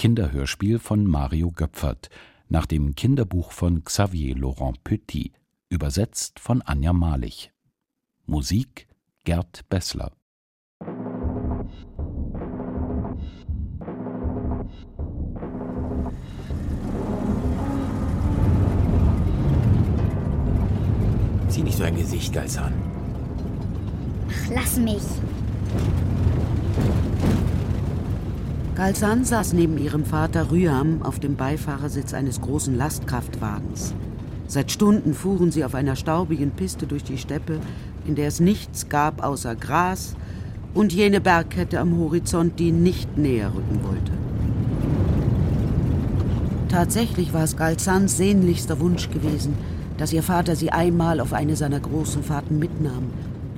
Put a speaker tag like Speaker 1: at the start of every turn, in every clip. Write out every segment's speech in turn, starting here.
Speaker 1: Kinderhörspiel von Mario Göpfert nach dem Kinderbuch von Xavier Laurent Petit, übersetzt von Anja Malich. Musik Gerd Bessler.
Speaker 2: Zieh nicht so ein Gesicht, Galzan.
Speaker 3: Ach, lass mich.
Speaker 4: Galsan saß neben ihrem Vater Rüam auf dem Beifahrersitz eines großen Lastkraftwagens. Seit Stunden fuhren sie auf einer staubigen Piste durch die Steppe, in der es nichts gab außer Gras und jene Bergkette am Horizont, die nicht näher rücken wollte. Tatsächlich war es Galsans sehnlichster Wunsch gewesen, dass ihr Vater sie einmal auf eine seiner großen Fahrten mitnahm,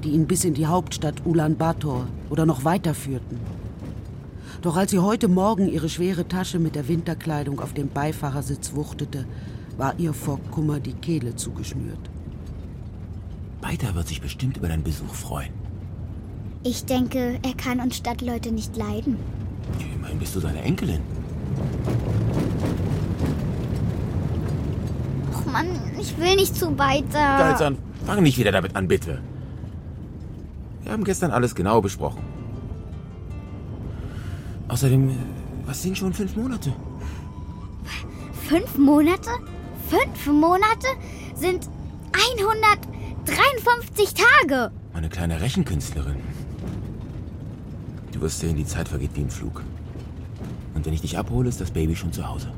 Speaker 4: die ihn bis in die Hauptstadt Ulaanbaatar oder noch weiter führten. Doch als sie heute Morgen ihre schwere Tasche mit der Winterkleidung auf dem Beifahrersitz wuchtete, war ihr vor Kummer die Kehle zugeschnürt.
Speaker 2: Beiter wird sich bestimmt über deinen Besuch freuen.
Speaker 3: Ich denke, er kann uns Stadtleute nicht leiden.
Speaker 2: Immerhin bist du seine Enkelin.
Speaker 3: Och Mann, ich will nicht zu weiter.
Speaker 2: Galzan, fang nicht wieder damit an, bitte. Wir haben gestern alles genau besprochen. Außerdem, äh, was sind schon fünf Monate?
Speaker 3: Fünf Monate? Fünf Monate sind 153 Tage.
Speaker 2: Meine kleine Rechenkünstlerin. Du wirst sehen, die Zeit vergeht wie im Flug. Und wenn ich dich abhole, ist das Baby schon zu Hause.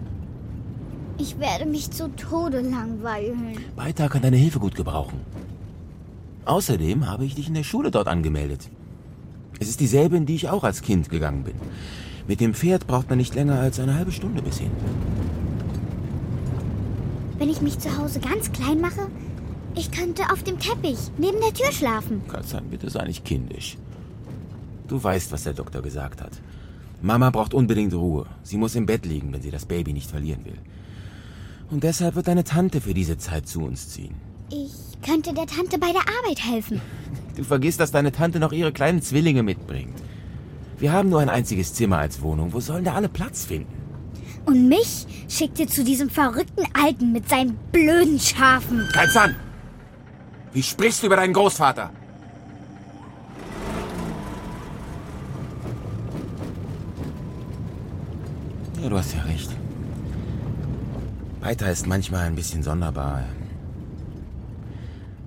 Speaker 3: Ich werde mich zu Tode langweilen.
Speaker 2: Beita kann deine Hilfe gut gebrauchen. Außerdem habe ich dich in der Schule dort angemeldet. Es ist dieselbe, in die ich auch als Kind gegangen bin. Mit dem Pferd braucht man nicht länger als eine halbe Stunde bis hin.
Speaker 3: Wenn ich mich zu Hause ganz klein mache, ich könnte auf dem Teppich neben der Tür schlafen.
Speaker 2: Katzan, bitte sei nicht kindisch. Du weißt, was der Doktor gesagt hat. Mama braucht unbedingt Ruhe. Sie muss im Bett liegen, wenn sie das Baby nicht verlieren will. Und deshalb wird deine Tante für diese Zeit zu uns ziehen.
Speaker 3: Ich könnte der Tante bei der Arbeit helfen.
Speaker 2: Du vergisst, dass deine Tante noch ihre kleinen Zwillinge mitbringt. Wir haben nur ein einziges Zimmer als Wohnung. Wo sollen da alle Platz finden?
Speaker 3: Und mich schickt ihr zu diesem verrückten Alten mit seinen blöden Schafen.
Speaker 2: Kalzan! Wie sprichst du über deinen Großvater? Ja, du hast ja recht. Peter ist manchmal ein bisschen sonderbar.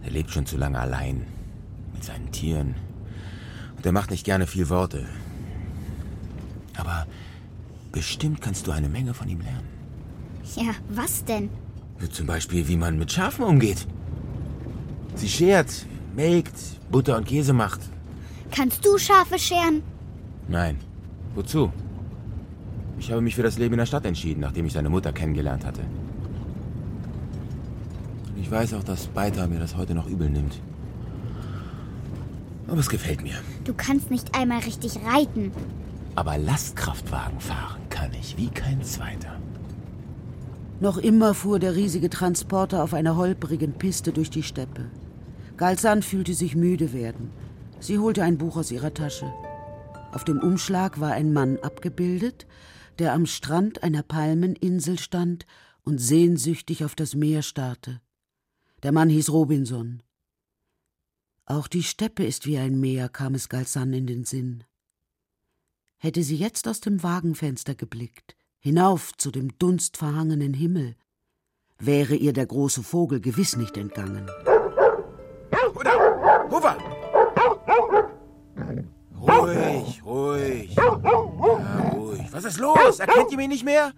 Speaker 2: Er lebt schon zu lange allein. Mit seinen Tieren. Und er macht nicht gerne viel Worte. Aber bestimmt kannst du eine Menge von ihm lernen.
Speaker 3: Ja, was denn?
Speaker 2: Zum Beispiel, wie man mit Schafen umgeht. Sie schert, melkt, Butter und Käse macht.
Speaker 3: Kannst du Schafe scheren?
Speaker 2: Nein. Wozu? Ich habe mich für das Leben in der Stadt entschieden, nachdem ich seine Mutter kennengelernt hatte. Und ich weiß auch, dass Beiter mir das heute noch übel nimmt. Aber es gefällt mir.
Speaker 3: Du kannst nicht einmal richtig reiten.
Speaker 2: Aber Lastkraftwagen fahren kann ich wie kein zweiter.
Speaker 4: Noch immer fuhr der riesige Transporter auf einer holprigen Piste durch die Steppe. Galsan fühlte sich müde werden. Sie holte ein Buch aus ihrer Tasche. Auf dem Umschlag war ein Mann abgebildet, der am Strand einer Palmeninsel stand und sehnsüchtig auf das Meer starrte. Der Mann hieß Robinson. Auch die Steppe ist wie ein Meer, kam es Galsan in den Sinn. Hätte sie jetzt aus dem Wagenfenster geblickt, hinauf zu dem dunstverhangenen Himmel, wäre ihr der große Vogel gewiss nicht entgangen.
Speaker 2: Oder, Hofer! Ruhig, ruhig. Ja, ruhig. Was ist los? Erkennt ihr mich nicht mehr?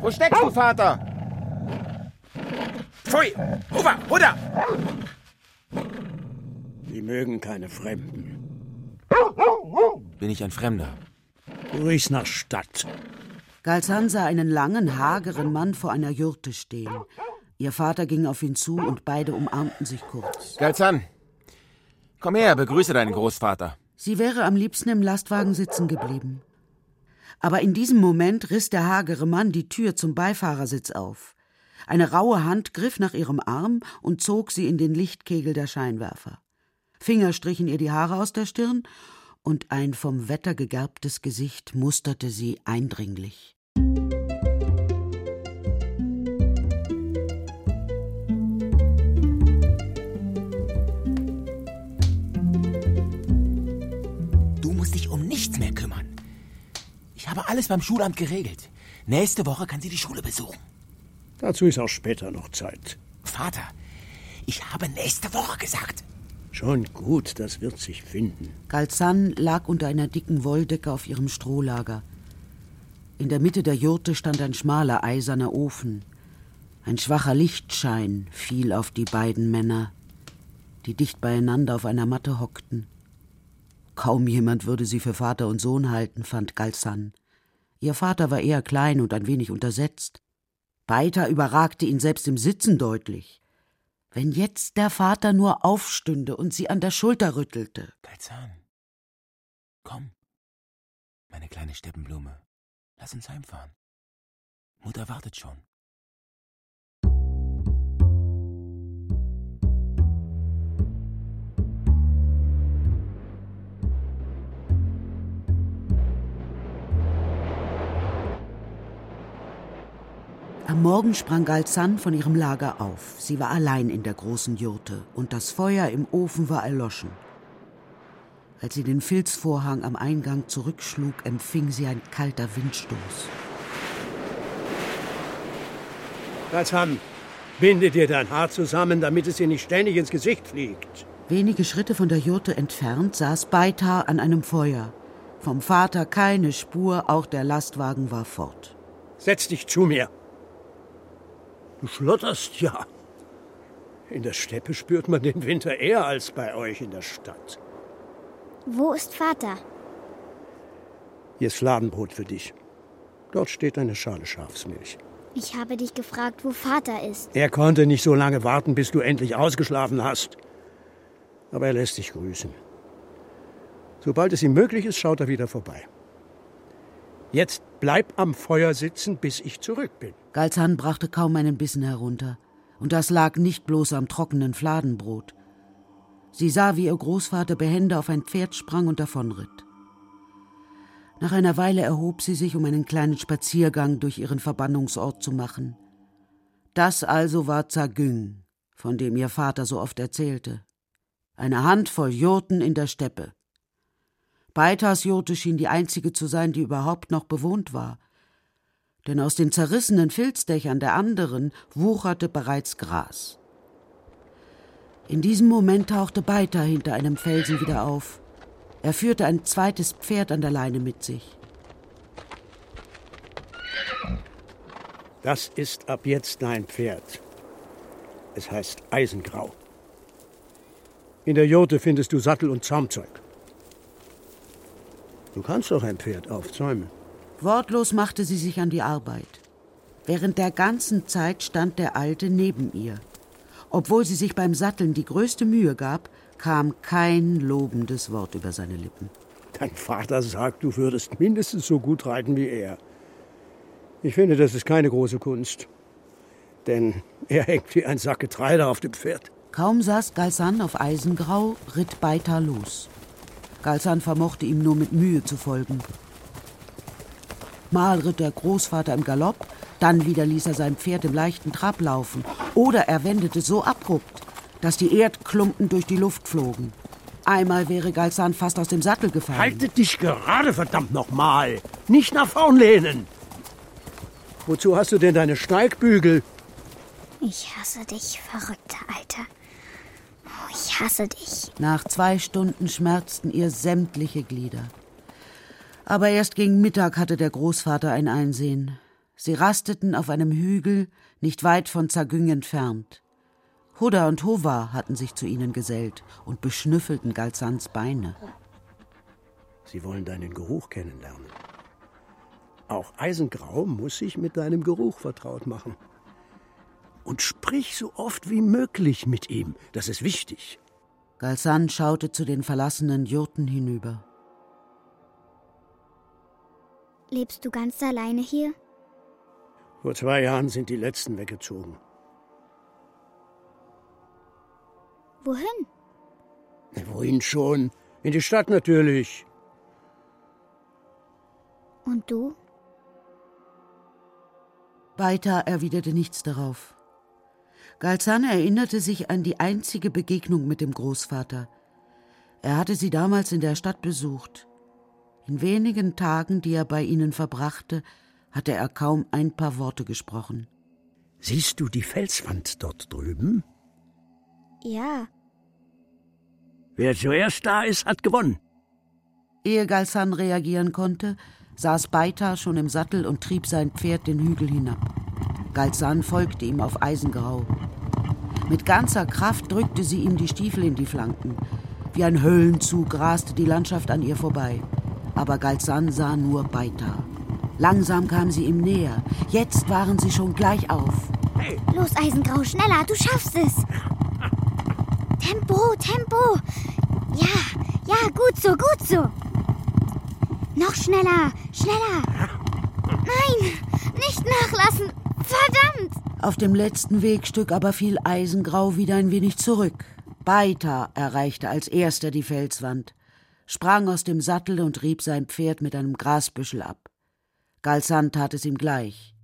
Speaker 2: Wo steckst du, Vater? Pfui! Hofer! Huda!
Speaker 5: Sie mögen keine Fremden.
Speaker 2: Bin ich ein Fremder?
Speaker 5: Du riechst nach Stadt.
Speaker 4: Galsan sah einen langen, hageren Mann vor einer Jurte stehen. Ihr Vater ging auf ihn zu und beide umarmten sich kurz.
Speaker 2: Galzan, komm her, begrüße deinen Großvater.
Speaker 4: Sie wäre am liebsten im Lastwagen sitzen geblieben. Aber in diesem Moment riss der hagere Mann die Tür zum Beifahrersitz auf. Eine raue Hand griff nach ihrem Arm und zog sie in den Lichtkegel der Scheinwerfer. Finger strichen ihr die Haare aus der Stirn und ein vom Wetter gegerbtes Gesicht musterte sie eindringlich.
Speaker 2: Du musst dich um nichts mehr kümmern. Ich habe alles beim Schulamt geregelt. Nächste Woche kann sie die Schule besuchen.
Speaker 5: Dazu ist auch später noch Zeit.
Speaker 2: Vater, ich habe nächste Woche gesagt.
Speaker 5: Schon gut, das wird sich finden.
Speaker 4: Galzan lag unter einer dicken Wolldecke auf ihrem Strohlager. In der Mitte der Jurte stand ein schmaler eiserner Ofen. Ein schwacher Lichtschein fiel auf die beiden Männer, die dicht beieinander auf einer Matte hockten. Kaum jemand würde sie für Vater und Sohn halten, fand Galzan. Ihr Vater war eher klein und ein wenig untersetzt. Beiter überragte ihn selbst im Sitzen deutlich. Wenn jetzt der Vater nur aufstünde und sie an der Schulter rüttelte.
Speaker 2: Galzan, komm, meine kleine Steppenblume, lass uns heimfahren. Mutter wartet schon.
Speaker 4: Am Morgen sprang Galzan von ihrem Lager auf. Sie war allein in der großen Jurte und das Feuer im Ofen war erloschen. Als sie den Filzvorhang am Eingang zurückschlug, empfing sie ein kalter Windstoß.
Speaker 5: Galzan, binde dir dein Haar zusammen, damit es dir nicht ständig ins Gesicht fliegt.
Speaker 4: Wenige Schritte von der Jurte entfernt saß Beitar an einem Feuer. Vom Vater keine Spur, auch der Lastwagen war fort.
Speaker 5: Setz dich zu mir. Du schlotterst ja. In der Steppe spürt man den Winter eher als bei euch in der Stadt.
Speaker 3: Wo ist Vater?
Speaker 5: Hier ist Fladenbrot für dich. Dort steht eine Schale Schafsmilch.
Speaker 3: Ich habe dich gefragt, wo Vater ist.
Speaker 5: Er konnte nicht so lange warten, bis du endlich ausgeschlafen hast. Aber er lässt dich grüßen. Sobald es ihm möglich ist, schaut er wieder vorbei. Jetzt bleib am Feuer sitzen, bis ich zurück bin.
Speaker 4: Galzan brachte kaum einen Bissen herunter. Und das lag nicht bloß am trockenen Fladenbrot. Sie sah, wie ihr Großvater behende auf ein Pferd sprang und davonritt. Nach einer Weile erhob sie sich, um einen kleinen Spaziergang durch ihren Verbannungsort zu machen. Das also war Zagüng, von dem ihr Vater so oft erzählte. Eine Handvoll Jurten in der Steppe. Beitas Jurte schien die einzige zu sein, die überhaupt noch bewohnt war. Denn aus den zerrissenen Filzdächern der anderen wucherte bereits Gras. In diesem Moment tauchte Beiter hinter einem Felsen wieder auf. Er führte ein zweites Pferd an der Leine mit sich.
Speaker 5: Das ist ab jetzt dein Pferd. Es heißt Eisengrau. In der Jurte findest du Sattel und Zaumzeug. Du kannst doch ein Pferd aufzäumen.
Speaker 4: Wortlos machte sie sich an die Arbeit. Während der ganzen Zeit stand der Alte neben ihr. Obwohl sie sich beim Satteln die größte Mühe gab, kam kein lobendes Wort über seine Lippen.
Speaker 5: Dein Vater sagt, du würdest mindestens so gut reiten wie er. Ich finde, das ist keine große Kunst. Denn er hängt wie ein Sack Getreide auf dem Pferd.
Speaker 4: Kaum saß Galsan auf Eisengrau, ritt Beitar los. Galsan vermochte ihm nur mit Mühe zu folgen. Mal ritt der Großvater im Galopp, dann wieder ließ er sein Pferd im leichten Trab laufen. Oder er wendete so abrupt, dass die Erdklumpen durch die Luft flogen. Einmal wäre Galsan fast aus dem Sattel gefallen.
Speaker 5: Haltet dich gerade, verdammt nochmal! Nicht nach vorn lehnen! Wozu hast du denn deine Steigbügel?
Speaker 3: Ich hasse dich, verrückter Alter. Oh, ich hasse dich.
Speaker 4: Nach zwei Stunden schmerzten ihr sämtliche Glieder. Aber erst gegen Mittag hatte der Großvater ein Einsehen. Sie rasteten auf einem Hügel, nicht weit von Zagüng entfernt. Hudda und Hova hatten sich zu ihnen gesellt und beschnüffelten Galsans Beine.
Speaker 5: Sie wollen deinen Geruch kennenlernen. Auch Eisengrau muss sich mit deinem Geruch vertraut machen. Und sprich so oft wie möglich mit ihm. Das ist wichtig.
Speaker 4: Galsan schaute zu den verlassenen Jurten hinüber.
Speaker 3: Lebst du ganz alleine hier?
Speaker 5: Vor zwei Jahren sind die letzten weggezogen.
Speaker 3: Wohin?
Speaker 5: Wohin schon? In die Stadt natürlich.
Speaker 3: Und du?
Speaker 4: Weiter erwiderte nichts darauf. Galzan erinnerte sich an die einzige Begegnung mit dem Großvater. Er hatte sie damals in der Stadt besucht. In wenigen Tagen, die er bei ihnen verbrachte, hatte er kaum ein paar Worte gesprochen.
Speaker 5: Siehst du die Felswand dort drüben?
Speaker 3: Ja.
Speaker 5: Wer zuerst da ist, hat gewonnen.
Speaker 4: Ehe Galsan reagieren konnte, saß Beita schon im Sattel und trieb sein Pferd den Hügel hinab. Galsan folgte ihm auf Eisengrau. Mit ganzer Kraft drückte sie ihm die Stiefel in die Flanken. Wie ein Höllenzug raste die Landschaft an ihr vorbei. Aber Galsan sah nur Beita. Langsam kam sie ihm näher. Jetzt waren sie schon gleich auf.
Speaker 5: Hey,
Speaker 3: Los, Eisengrau, schneller, du schaffst es. Tempo, Tempo. Ja, ja, gut so, gut so. Noch schneller, schneller. Nein, nicht nachlassen. Verdammt.
Speaker 4: Auf dem letzten Wegstück aber fiel Eisengrau wieder ein wenig zurück. Beita erreichte als erster die Felswand, sprang aus dem Sattel und rieb sein Pferd mit einem Grasbüschel ab. Galsan tat es ihm gleich.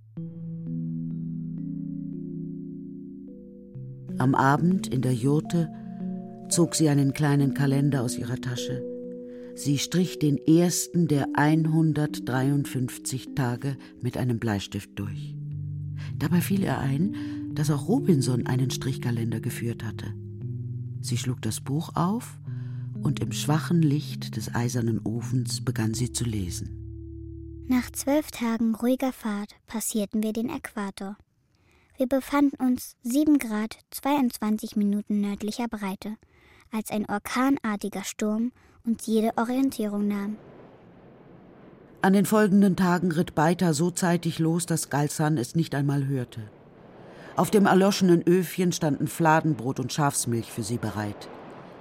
Speaker 4: Am Abend in der Jurte zog sie einen kleinen Kalender aus ihrer Tasche. Sie strich den ersten der 153 Tage mit einem Bleistift durch. Dabei fiel ihr ein, dass auch Robinson einen Strichkalender geführt hatte. Sie schlug das Buch auf und im schwachen Licht des eisernen Ofens begann sie zu lesen.
Speaker 3: Nach zwölf Tagen ruhiger Fahrt passierten wir den Äquator. Wir befanden uns 7 Grad 22 Minuten nördlicher Breite, als ein orkanartiger Sturm uns jede Orientierung nahm.
Speaker 4: An den folgenden Tagen ritt Beita so zeitig los, dass Galsan es nicht einmal hörte. Auf dem erloschenen Öfchen standen Fladenbrot und Schafsmilch für sie bereit.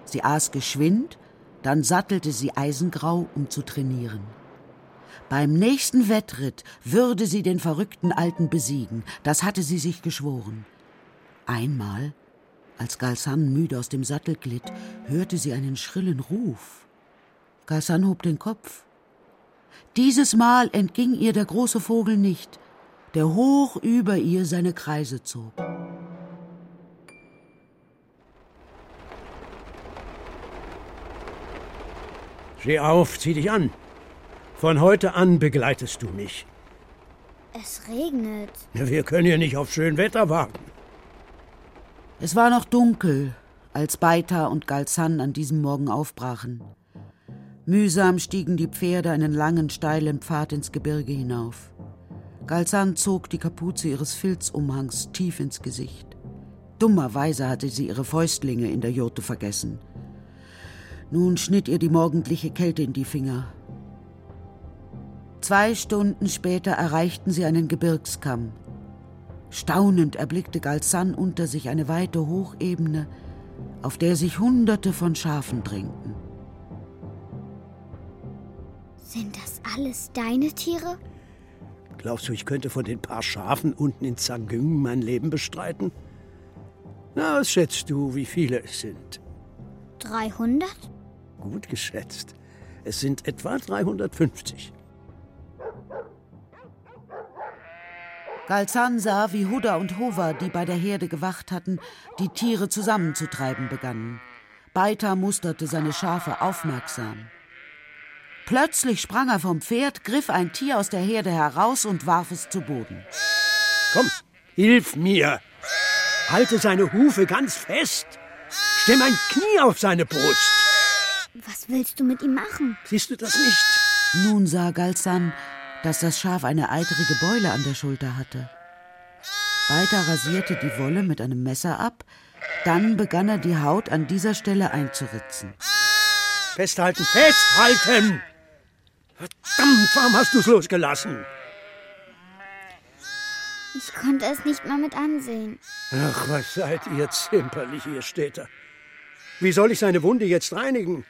Speaker 4: Sie aß geschwind, dann sattelte sie Eisengrau, um zu trainieren. Beim nächsten Wettritt würde sie den verrückten Alten besiegen, das hatte sie sich geschworen. Einmal, als Galsan müde aus dem Sattel glitt, hörte sie einen schrillen Ruf. Galsan hob den Kopf. Dieses Mal entging ihr der große Vogel nicht, der hoch über ihr seine Kreise zog.
Speaker 5: Steh auf, zieh dich an. Von heute an begleitest du mich.
Speaker 3: Es regnet.
Speaker 5: Wir können ja nicht auf schön Wetter warten.
Speaker 4: Es war noch dunkel, als Beita und Galsan an diesem Morgen aufbrachen. Mühsam stiegen die Pferde einen langen, steilen Pfad ins Gebirge hinauf. Galsan zog die Kapuze ihres Filzumhangs tief ins Gesicht. Dummerweise hatte sie ihre Fäustlinge in der Jurte vergessen. Nun schnitt ihr die morgendliche Kälte in die Finger. Zwei Stunden später erreichten sie einen Gebirgskamm. Staunend erblickte Galsan unter sich eine weite Hochebene, auf der sich Hunderte von Schafen drängten.
Speaker 3: Sind das alles deine Tiere?
Speaker 5: Glaubst du, ich könnte von den paar Schafen unten in Zangüng mein Leben bestreiten? Na, was schätzt du, wie viele es sind?
Speaker 3: 300?
Speaker 5: Gut geschätzt. Es sind etwa 350.
Speaker 4: Galzan sah, wie Huda und Hova, die bei der Herde gewacht hatten, die Tiere zusammenzutreiben begannen. Beita musterte seine Schafe aufmerksam. Plötzlich sprang er vom Pferd, griff ein Tier aus der Herde heraus und warf es zu Boden.
Speaker 5: Komm, hilf mir. Halte seine Hufe ganz fest. Stell mein Knie auf seine Brust.
Speaker 3: Was willst du mit ihm machen?
Speaker 5: Siehst du das nicht?
Speaker 4: Nun sah Galzan, dass das Schaf eine eitrige Beule an der Schulter hatte. Beita rasierte die Wolle mit einem Messer ab, dann begann er die Haut an dieser Stelle einzuritzen.
Speaker 5: Festhalten, festhalten! Verdammt, warum hast du's losgelassen?
Speaker 3: Ich konnte es nicht mal mit ansehen.
Speaker 5: Ach, was seid ihr zimperlich, ihr Städter. Wie soll ich seine Wunde jetzt reinigen?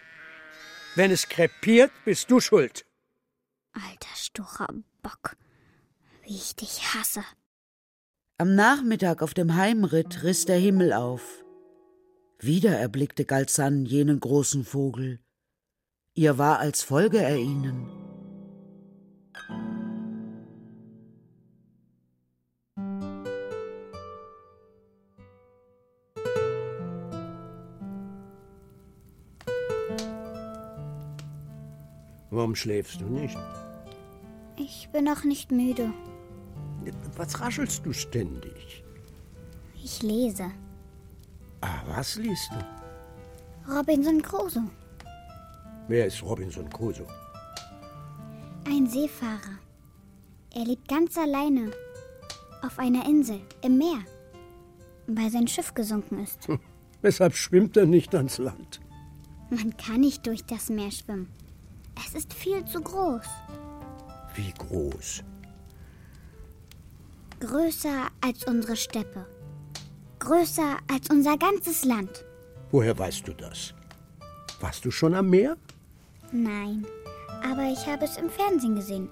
Speaker 5: Wenn es krepiert, bist du schuld.
Speaker 3: Alter stucher Bock. Wie ich dich hasse.
Speaker 4: Am Nachmittag auf dem Heimritt riss der Himmel auf. Wieder erblickte Galzan jenen großen Vogel. Ihr war, als folge er ihnen.
Speaker 5: Warum schläfst du nicht?
Speaker 3: Ich bin noch nicht müde.
Speaker 5: Was raschelst du ständig?
Speaker 3: Ich lese.
Speaker 5: Ah, was liest du?
Speaker 3: Robinson Crusoe.
Speaker 5: Wer ist Robinson Crusoe?
Speaker 3: Ein Seefahrer. Er lebt ganz alleine auf einer Insel im Meer, weil sein Schiff gesunken ist.
Speaker 5: Weshalb schwimmt er nicht ans Land?
Speaker 3: Man kann nicht durch das Meer schwimmen. Es ist viel zu groß.
Speaker 5: Wie groß?
Speaker 3: Größer als unsere Steppe. Größer als unser ganzes Land.
Speaker 5: Woher weißt du das? Warst du schon am Meer?
Speaker 3: Nein, aber ich habe es im Fernsehen gesehen.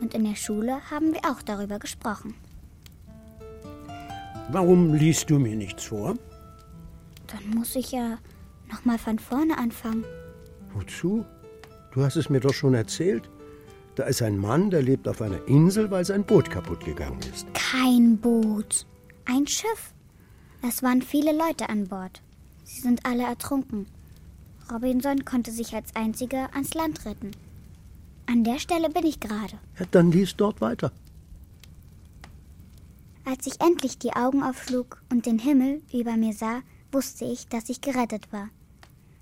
Speaker 3: Und in der Schule haben wir auch darüber gesprochen.
Speaker 5: Warum liest du mir nichts vor?
Speaker 3: Dann muss ich ja noch mal von vorne anfangen.
Speaker 5: Wozu? Du hast es mir doch schon erzählt. Da ist ein Mann, der lebt auf einer Insel, weil sein Boot kaputt gegangen ist.
Speaker 3: Kein Boot. Ein Schiff. Es waren viele Leute an Bord. Sie sind alle ertrunken. Robinson konnte sich als einziger ans Land retten. An der Stelle bin ich gerade.
Speaker 5: Ja, dann lies dort weiter.
Speaker 3: Als ich endlich die Augen aufschlug und den Himmel über mir sah, wusste ich, dass ich gerettet war.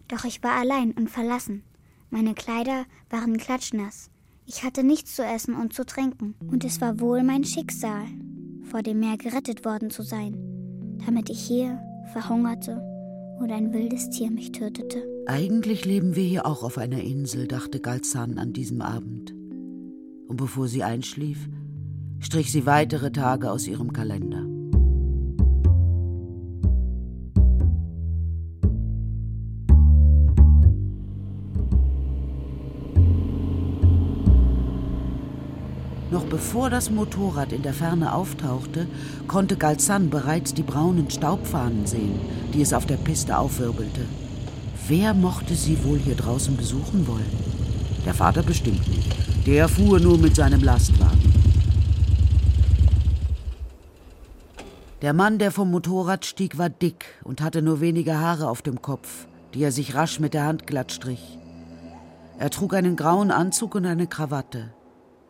Speaker 3: Doch ich war allein und verlassen. Meine Kleider waren klatschnass. Ich hatte nichts zu essen und zu trinken. Und es war wohl mein Schicksal, vor dem Meer gerettet worden zu sein, damit ich hier verhungerte oder ein wildes Tier mich tötete.
Speaker 4: Eigentlich leben wir hier auch auf einer Insel, dachte Galzan an diesem Abend. Und bevor sie einschlief, strich sie weitere Tage aus ihrem Kalender. Bevor das Motorrad in der Ferne auftauchte, konnte Galzan bereits die braunen Staubfahnen sehen, die es auf der Piste aufwirbelte. Wer mochte sie wohl hier draußen besuchen wollen? Der Vater bestimmt nicht. Der fuhr nur mit seinem Lastwagen. Der Mann, der vom Motorrad stieg, war dick und hatte nur wenige Haare auf dem Kopf, die er sich rasch mit der Hand glatt strich. Er trug einen grauen Anzug und eine Krawatte.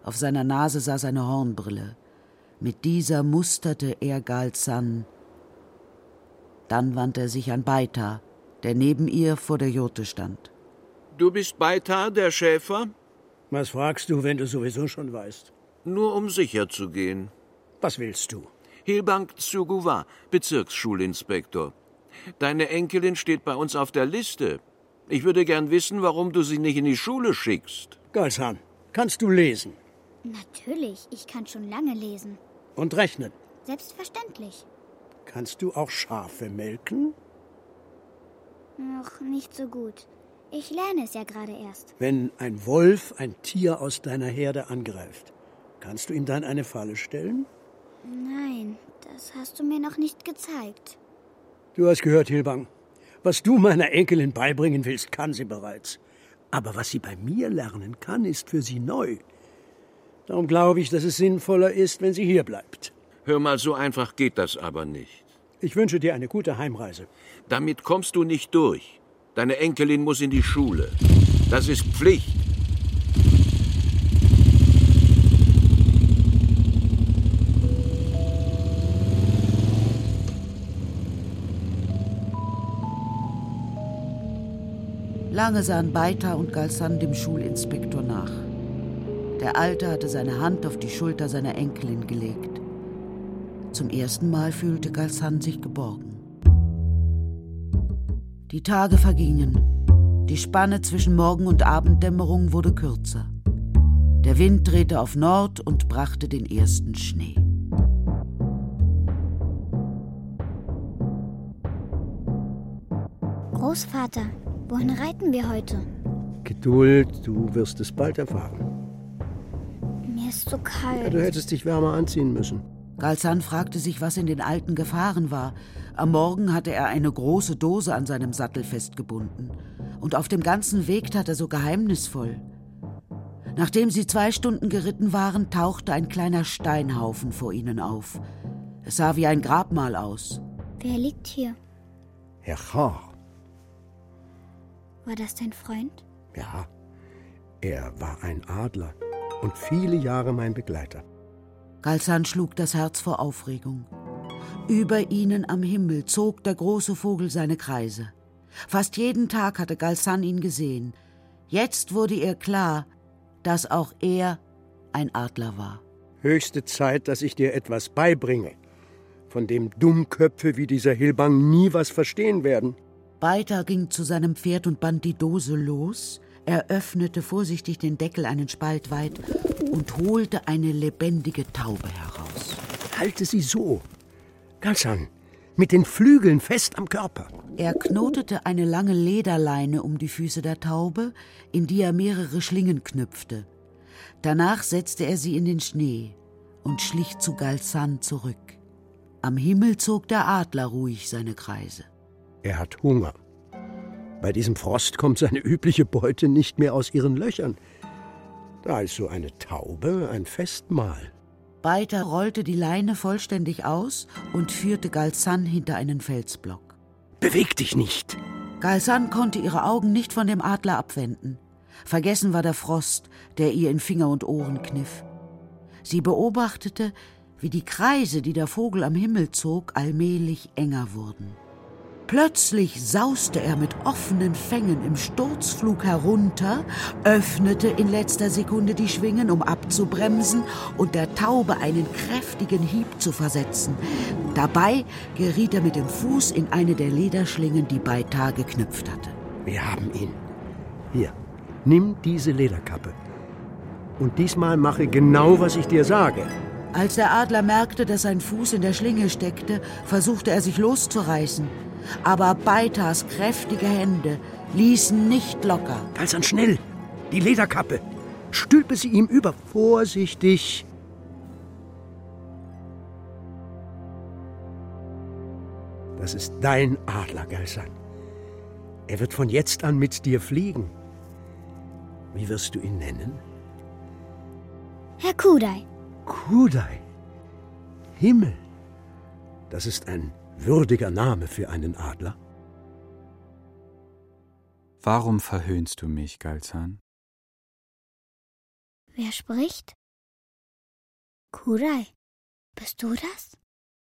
Speaker 4: Auf seiner Nase saß eine Hornbrille. Mit dieser musterte er Galzan. Dann wandte er sich an Beita, der neben ihr vor der Jurte stand.
Speaker 6: Du bist Beita, der Schäfer?
Speaker 5: Was fragst du, wenn du sowieso schon weißt?
Speaker 6: Nur um sicher zu gehen.
Speaker 5: Was willst du?
Speaker 6: Hilbank Tsuguwa, Bezirksschulinspektor. Deine Enkelin steht bei uns auf der Liste. Ich würde gern wissen, warum du sie nicht in die Schule schickst.
Speaker 5: Galzan, kannst du lesen?
Speaker 3: Natürlich, ich kann schon lange lesen.
Speaker 5: Und rechnen?
Speaker 3: Selbstverständlich.
Speaker 5: Kannst du auch Schafe melken?
Speaker 3: Noch nicht so gut. Ich lerne es ja gerade erst.
Speaker 5: Wenn ein Wolf ein Tier aus deiner Herde angreift, kannst du ihm dann eine Falle stellen?
Speaker 3: Nein, das hast du mir noch nicht gezeigt.
Speaker 5: Du hast gehört, Hilbang. Was du meiner Enkelin beibringen willst, kann sie bereits. Aber was sie bei mir lernen kann, ist für sie neu. Darum glaube ich, dass es sinnvoller ist, wenn sie hier bleibt.
Speaker 6: Hör mal, so einfach geht das aber nicht.
Speaker 5: Ich wünsche dir eine gute Heimreise.
Speaker 6: Damit kommst du nicht durch. Deine Enkelin muss in die Schule. Das ist Pflicht.
Speaker 4: Lange sahen Beita und Galsan dem Schulinspektor nach. Der Alte hatte seine Hand auf die Schulter seiner Enkelin gelegt. Zum ersten Mal fühlte Gassan sich geborgen. Die Tage vergingen. Die Spanne zwischen Morgen- und Abenddämmerung wurde kürzer. Der Wind drehte auf Nord und brachte den ersten Schnee.
Speaker 3: Großvater, wohin reiten wir heute?
Speaker 5: Geduld, du wirst es bald erfahren.
Speaker 3: Ist so
Speaker 5: Ja,
Speaker 3: kalt.
Speaker 5: du hättest dich wärmer anziehen müssen.
Speaker 4: Galsan fragte sich, was in den Alten gefahren war. Am Morgen hatte er eine große Dose an seinem Sattel festgebunden. Und auf dem ganzen Weg tat er so geheimnisvoll. Nachdem sie zwei Stunden geritten waren, tauchte ein kleiner Steinhaufen vor ihnen auf. Es sah wie ein Grabmal aus.
Speaker 3: Wer liegt hier?
Speaker 5: Herr Char,
Speaker 3: War das dein Freund?
Speaker 5: ja, er war ein Adler und viele Jahre mein Begleiter.
Speaker 4: Galsan schlug das Herz vor Aufregung. Über ihnen am Himmel zog der große Vogel seine Kreise. Fast jeden Tag hatte Galsan ihn gesehen. Jetzt wurde ihr klar, dass auch er ein Adler war.
Speaker 5: Höchste Zeit, dass ich dir etwas beibringe, von dem Dummköpfe wie dieser Hilbang nie was verstehen werden.
Speaker 4: Beiter ging zu seinem Pferd und band die Dose los. Er öffnete vorsichtig den Deckel einen Spalt weit und holte eine lebendige Taube heraus.
Speaker 5: Halte sie so, ganz an, mit den Flügeln fest am Körper.
Speaker 4: Er knotete eine lange Lederleine um die Füße der Taube, in die er mehrere Schlingen knüpfte. Danach setzte er sie in den Schnee und schlich zu Galsan zurück. Am Himmel zog der Adler ruhig seine Kreise.
Speaker 5: Er hat Hunger. Bei diesem Frost kommt seine übliche Beute nicht mehr aus ihren Löchern. Da ist so eine Taube ein Festmahl.
Speaker 4: Beiter rollte die Leine vollständig aus und führte Galsan hinter einen Felsblock.
Speaker 5: Beweg dich nicht!
Speaker 4: Galsan konnte ihre Augen nicht von dem Adler abwenden. Vergessen war der Frost, der ihr in Finger und Ohren kniff. Sie beobachtete, wie die Kreise, die der Vogel am Himmel zog, allmählich enger wurden. Plötzlich sauste er mit offenen Fängen im Sturzflug herunter, öffnete in letzter Sekunde die Schwingen, um abzubremsen und der Taube einen kräftigen Hieb zu versetzen. Dabei geriet er mit dem Fuß in eine der Lederschlingen, die Beitar geknüpft hatte.
Speaker 5: Wir haben ihn. Hier, nimm diese Lederkappe. Und diesmal mache genau, was ich dir sage.
Speaker 4: Als der Adler merkte, dass sein Fuß in der Schlinge steckte, versuchte er sich loszureißen. Aber Beitars kräftige Hände ließen nicht locker.
Speaker 5: Ganz an schnell! Die Lederkappe! Stülpe sie ihm über. Vorsichtig! Das ist dein Adler, Geisan. Er wird von jetzt an mit dir fliegen. Wie wirst du ihn nennen?
Speaker 3: Herr Kudai,
Speaker 5: Kudai. Himmel. Das ist ein würdiger Name für einen Adler.
Speaker 7: Warum verhöhnst du mich, Galzan?
Speaker 3: wer spricht? Kudai, bist du das?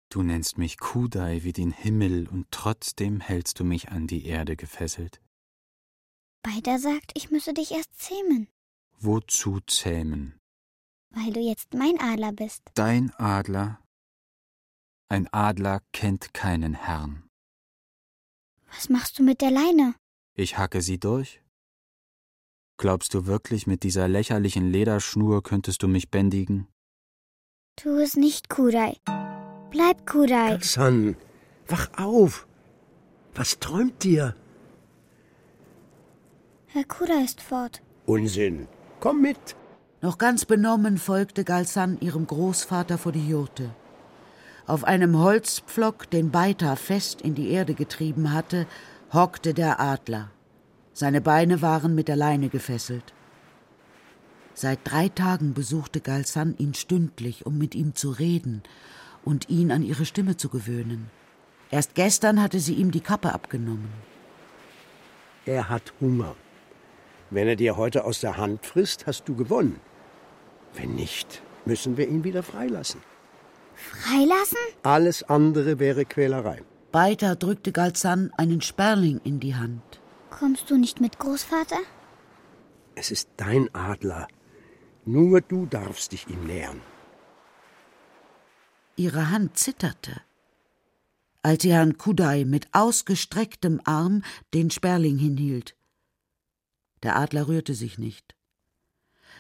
Speaker 7: Du nennst mich Kudai wie den Himmel und trotzdem hältst du mich an die Erde gefesselt.
Speaker 3: Beider sagt, ich müsse dich erst zähmen,
Speaker 7: Wozu zähmen?
Speaker 3: weil du jetzt mein Adler bist.
Speaker 7: Dein Adler? Ein Adler kennt keinen Herrn.
Speaker 3: Was machst du mit der Leine?
Speaker 7: Ich hacke sie durch. Glaubst du wirklich, mit dieser lächerlichen Lederschnur könntest du mich bändigen?
Speaker 3: Tu es nicht, Kudai. Bleib, Kudai.
Speaker 5: San, wach auf! Was träumt dir?
Speaker 3: Herr Kudai ist fort.
Speaker 5: Unsinn. Komm mit.
Speaker 4: Noch ganz benommen folgte Galsan ihrem Großvater vor die Jurte. Auf einem Holzpflock, den Beitar fest in die Erde getrieben hatte, hockte der Adler. Seine Beine waren mit der Leine gefesselt. Seit drei Tagen besuchte Galsan ihn stündlich, um mit ihm zu reden und ihn an ihre Stimme zu gewöhnen. Erst gestern hatte sie ihm die Kappe abgenommen.
Speaker 5: Er hat Hunger. Wenn er dir heute aus der Hand frisst, hast du gewonnen. Wenn nicht, müssen wir ihn wieder freilassen.
Speaker 3: Freilassen?
Speaker 5: Alles andere wäre Quälerei.
Speaker 4: Beitar drückte Galsan einen Sperling in die Hand.
Speaker 3: Kommst du nicht mit, Großvater?
Speaker 5: Es ist dein Adler. Nur du darfst dich ihm nähern.
Speaker 4: Ihre Hand zitterte, als sie Herrn Kudai mit ausgestrecktem Arm den Sperling hinhielt. Der Adler rührte sich nicht.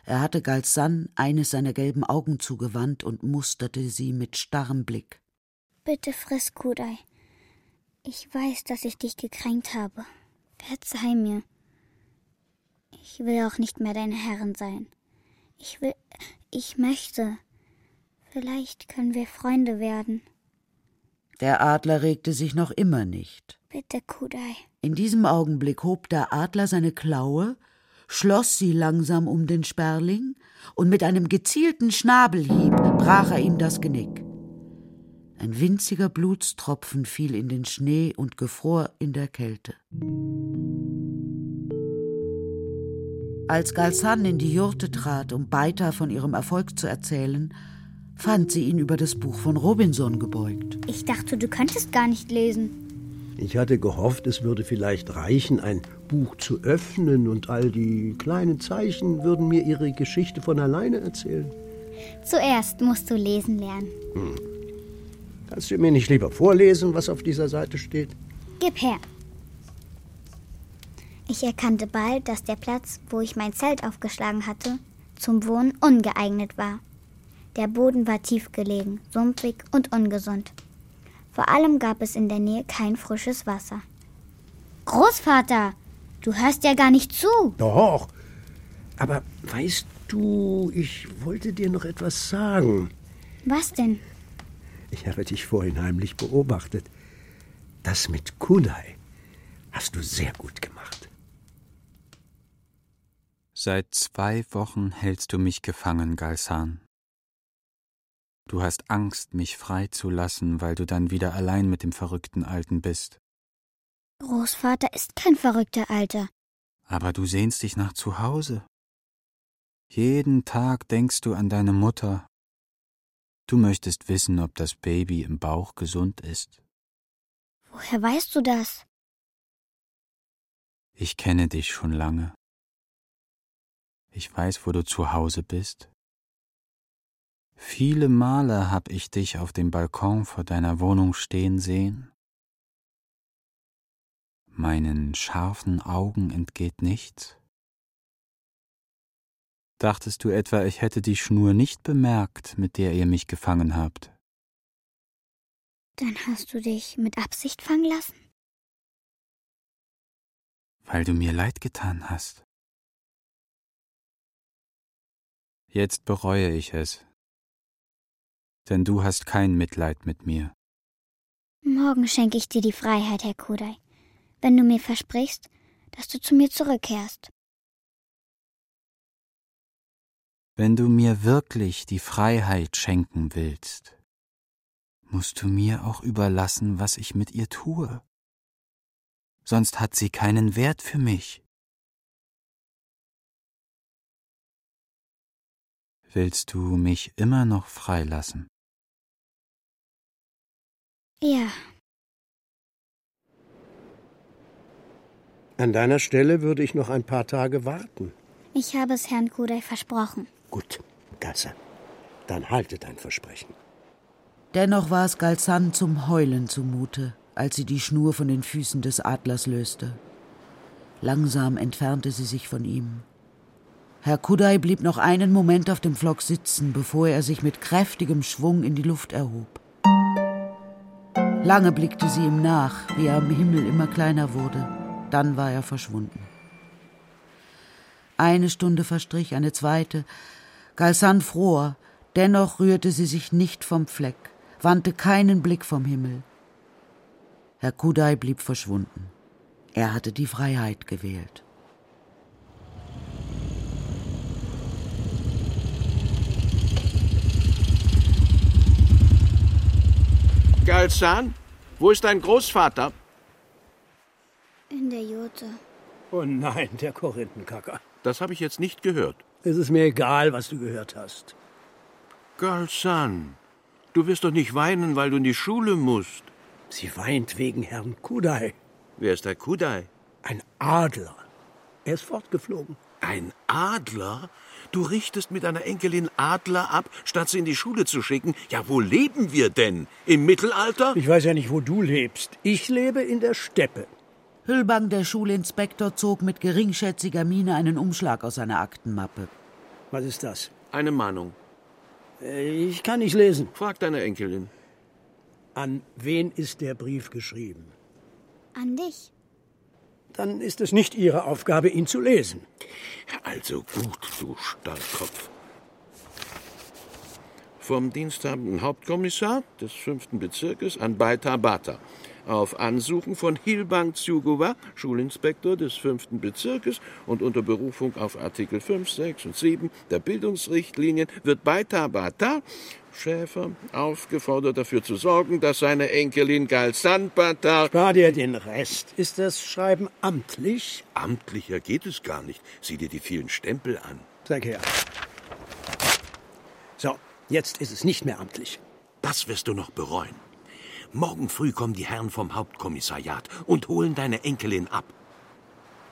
Speaker 4: Er hatte Galsan eines seiner gelben Augen zugewandt und musterte sie mit starrem Blick.
Speaker 3: Bitte friss, Kudai. Ich weiß, dass ich dich gekränkt habe. Verzeih mir. Ich will auch nicht mehr deine Herrin sein. Ich will, ich möchte. Vielleicht können wir Freunde werden.
Speaker 4: Der Adler regte sich noch immer nicht.
Speaker 3: Bitte, Kudai.
Speaker 4: In diesem Augenblick hob der Adler seine Klaue, schloss sie langsam um den Sperling und mit einem gezielten Schnabelhieb brach er ihm das Genick. Ein winziger Blutstropfen fiel in den Schnee und gefror in der Kälte. Als Galsan in die Jurte trat, um Beita von ihrem Erfolg zu erzählen, fand sie ihn über das Buch von Robinson gebeugt.
Speaker 3: Ich dachte, du könntest gar nicht lesen.
Speaker 5: Ich hatte gehofft, es würde vielleicht reichen, ein Buch zu öffnen und all die kleinen Zeichen würden mir ihre Geschichte von alleine erzählen.
Speaker 3: Zuerst musst du lesen lernen.
Speaker 5: Hm. Kannst du mir nicht lieber vorlesen, was auf dieser Seite steht?
Speaker 3: Gib her. Ich erkannte bald, dass der Platz, wo ich mein Zelt aufgeschlagen hatte, zum Wohnen ungeeignet war. Der Boden war tief gelegen, sumpfig und ungesund. Vor allem gab es in der Nähe kein frisches Wasser. Großvater, du hörst ja gar nicht zu.
Speaker 5: Doch. Aber weißt du, ich wollte dir noch etwas sagen.
Speaker 3: Was denn?
Speaker 5: Ich habe dich vorhin heimlich beobachtet. Das mit Kunai hast du sehr gut gemacht.
Speaker 7: Seit zwei Wochen hältst du mich gefangen, Galsan. Du hast Angst, mich freizulassen, weil du dann wieder allein mit dem verrückten Alten bist.
Speaker 3: Großvater ist kein verrückter Alter.
Speaker 7: Aber du sehnst dich nach Zuhause. Jeden Tag denkst du an deine Mutter. Du möchtest wissen, ob das Baby im Bauch gesund ist.
Speaker 3: Woher weißt du das?
Speaker 7: Ich kenne dich schon lange. Ich weiß, wo du zu Hause bist. Viele Male hab ich dich auf dem Balkon vor deiner Wohnung stehen sehen. Meinen scharfen Augen entgeht nichts. Dachtest du etwa, ich hätte die Schnur nicht bemerkt, mit der ihr mich gefangen habt?
Speaker 3: Dann hast du dich mit Absicht fangen lassen?
Speaker 7: Weil du mir leid getan hast. Jetzt bereue ich es, denn du hast kein Mitleid mit mir.
Speaker 3: Morgen schenke ich dir die Freiheit, Herr Kodai, wenn du mir versprichst, dass du zu mir zurückkehrst.
Speaker 7: Wenn du mir wirklich die Freiheit schenken willst, musst du mir auch überlassen, was ich mit ihr tue. Sonst hat sie keinen Wert für mich. Willst du mich immer noch freilassen?
Speaker 3: Ja.
Speaker 5: An deiner Stelle würde ich noch ein paar Tage warten.
Speaker 3: Ich habe es Herrn Kudai versprochen.
Speaker 5: Gut, Gasse. Dann halte dein Versprechen.
Speaker 4: Dennoch war es Galsan zum Heulen zumute, als sie die Schnur von den Füßen des Adlers löste. Langsam entfernte sie sich von ihm. Herr Kudai blieb noch einen Moment auf dem Flock sitzen, bevor er sich mit kräftigem Schwung in die Luft erhob. Lange blickte sie ihm nach, wie er am Himmel immer kleiner wurde. Dann war er verschwunden. Eine Stunde verstrich, eine zweite. Galsan fror, dennoch rührte sie sich nicht vom Fleck, wandte keinen Blick vom Himmel. Herr Kudai blieb verschwunden. Er hatte die Freiheit gewählt.
Speaker 6: Galsan, wo ist dein Großvater?
Speaker 3: In der Jurte.
Speaker 5: Oh nein, der Korinthenkacker.
Speaker 6: Das habe ich jetzt nicht gehört.
Speaker 5: Es ist mir egal, was du gehört hast.
Speaker 6: Galsan, du wirst doch nicht weinen, weil du in die Schule musst.
Speaker 5: Sie weint wegen Herrn Kudai.
Speaker 6: Wer ist der Kudai?
Speaker 5: Ein Adler. Er ist fortgeflogen.
Speaker 6: Ein Adler? Du richtest mit deiner Enkelin Adler ab, statt sie in die Schule zu schicken. Ja, wo leben wir denn? Im Mittelalter?
Speaker 5: Ich weiß ja nicht, wo du lebst. Ich lebe in der Steppe.
Speaker 4: Hüllbang, der Schulinspektor, zog mit geringschätziger Miene einen Umschlag aus seiner Aktenmappe.
Speaker 5: Was ist das?
Speaker 6: Eine Mahnung.
Speaker 5: Äh, Ich kann nicht lesen.
Speaker 6: Frag deine Enkelin.
Speaker 5: An wen ist der Brief geschrieben?
Speaker 3: An dich.
Speaker 5: Dann ist es nicht Ihre Aufgabe, ihn zu lesen.
Speaker 6: Also gut, du Starrkopf. Vom diensthabenden Hauptkommissar des fünften Bezirkes an Baita Bata. Auf Ansuchen von Hilbang Tsuguwa, Schulinspektor des fünften Bezirkes und unter Berufung auf Artikel 5, 6 und 7 der Bildungsrichtlinien wird Baita Bata Schäfer aufgefordert, dafür zu sorgen, dass seine Enkelin Galsan Bata.
Speaker 5: Spar dir den Rest. Ist das Schreiben amtlich?
Speaker 6: Amtlicher geht es gar nicht. Sieh dir die vielen Stempel an.
Speaker 5: Sag her. So, jetzt ist es nicht mehr amtlich.
Speaker 6: Das wirst du noch bereuen. Morgen früh kommen die Herren vom Hauptkommissariat und holen deine Enkelin ab.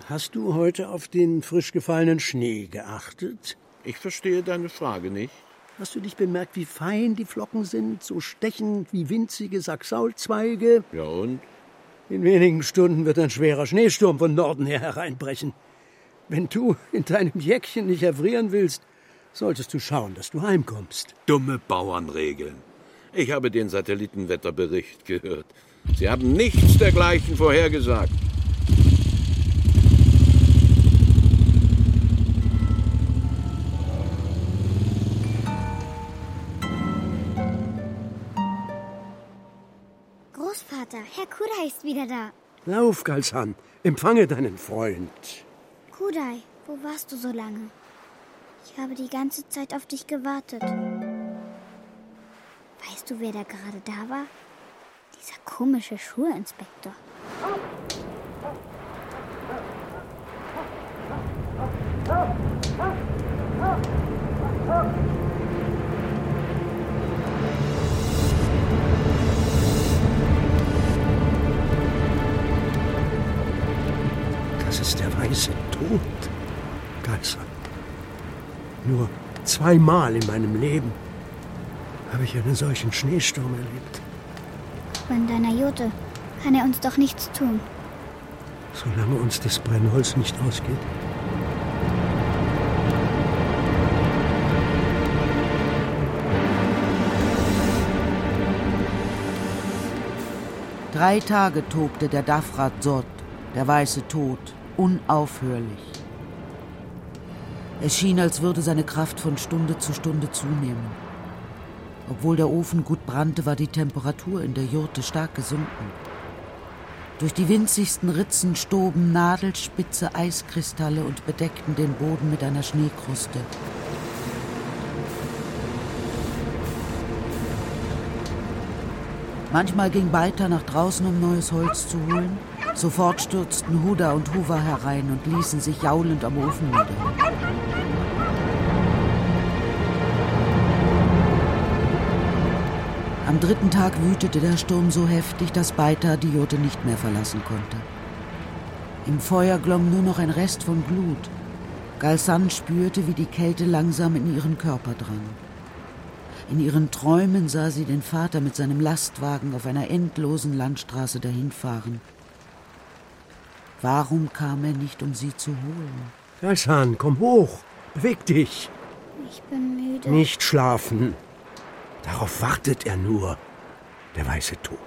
Speaker 5: Hast du heute auf den frisch gefallenen Schnee geachtet?
Speaker 6: Ich verstehe deine Frage nicht.
Speaker 5: Hast du nicht bemerkt, wie fein die Flocken sind, so stechend wie winzige Saxaulzweige?
Speaker 6: Ja und?
Speaker 5: In wenigen Stunden wird ein schwerer Schneesturm von Norden her hereinbrechen. Wenn du in deinem Jäckchen nicht erfrieren willst, solltest du schauen, dass du heimkommst.
Speaker 6: Dumme Bauernregeln. Ich habe den Satellitenwetterbericht gehört. Sie haben nichts dergleichen vorhergesagt.
Speaker 3: Großvater, Herr Kudai ist wieder da.
Speaker 5: Lauf, Galsan, empfange deinen Freund.
Speaker 3: Kudai, wo warst du so lange? Ich habe die ganze Zeit auf dich gewartet. Weißt du, wer da gerade da war? Dieser komische Schulinspektor.
Speaker 5: Das Tod, Galsan. Nur zweimal in meinem Leben habe ich einen solchen Schneesturm erlebt.
Speaker 3: In deiner Jote kann er uns doch nichts tun.
Speaker 5: Solange uns das Brennholz nicht ausgeht.
Speaker 4: Drei Tage tobte der Dafrat Sod, der weiße Tod, unaufhörlich. Es schien, als würde seine Kraft von Stunde zu Stunde zunehmen. Obwohl der Ofen gut brannte, war die Temperatur in der Jurte stark gesunken. Durch die winzigsten Ritzen stoben nadelspitze Eiskristalle und bedeckten den Boden mit einer Schneekruste. Manchmal ging Beiter nach draußen, um neues Holz zu holen. Sofort stürzten Huda und Huwa herein und ließen sich jaulend am Ofen nieder. Am dritten Tag wütete der Sturm so heftig, dass Beiter die Jote nicht mehr verlassen konnte. Im Feuer glomm nur noch ein Rest von Glut. Galsan spürte, wie die Kälte langsam in ihren Körper drang. In ihren Träumen sah sie den Vater mit seinem Lastwagen auf einer endlosen Landstraße dahinfahren. Warum kam er nicht, um sie zu holen?
Speaker 5: Galsan, komm hoch. Beweg dich.
Speaker 3: Ich bin müde.
Speaker 5: Nicht schlafen. Darauf wartet er nur, der weiße Tod.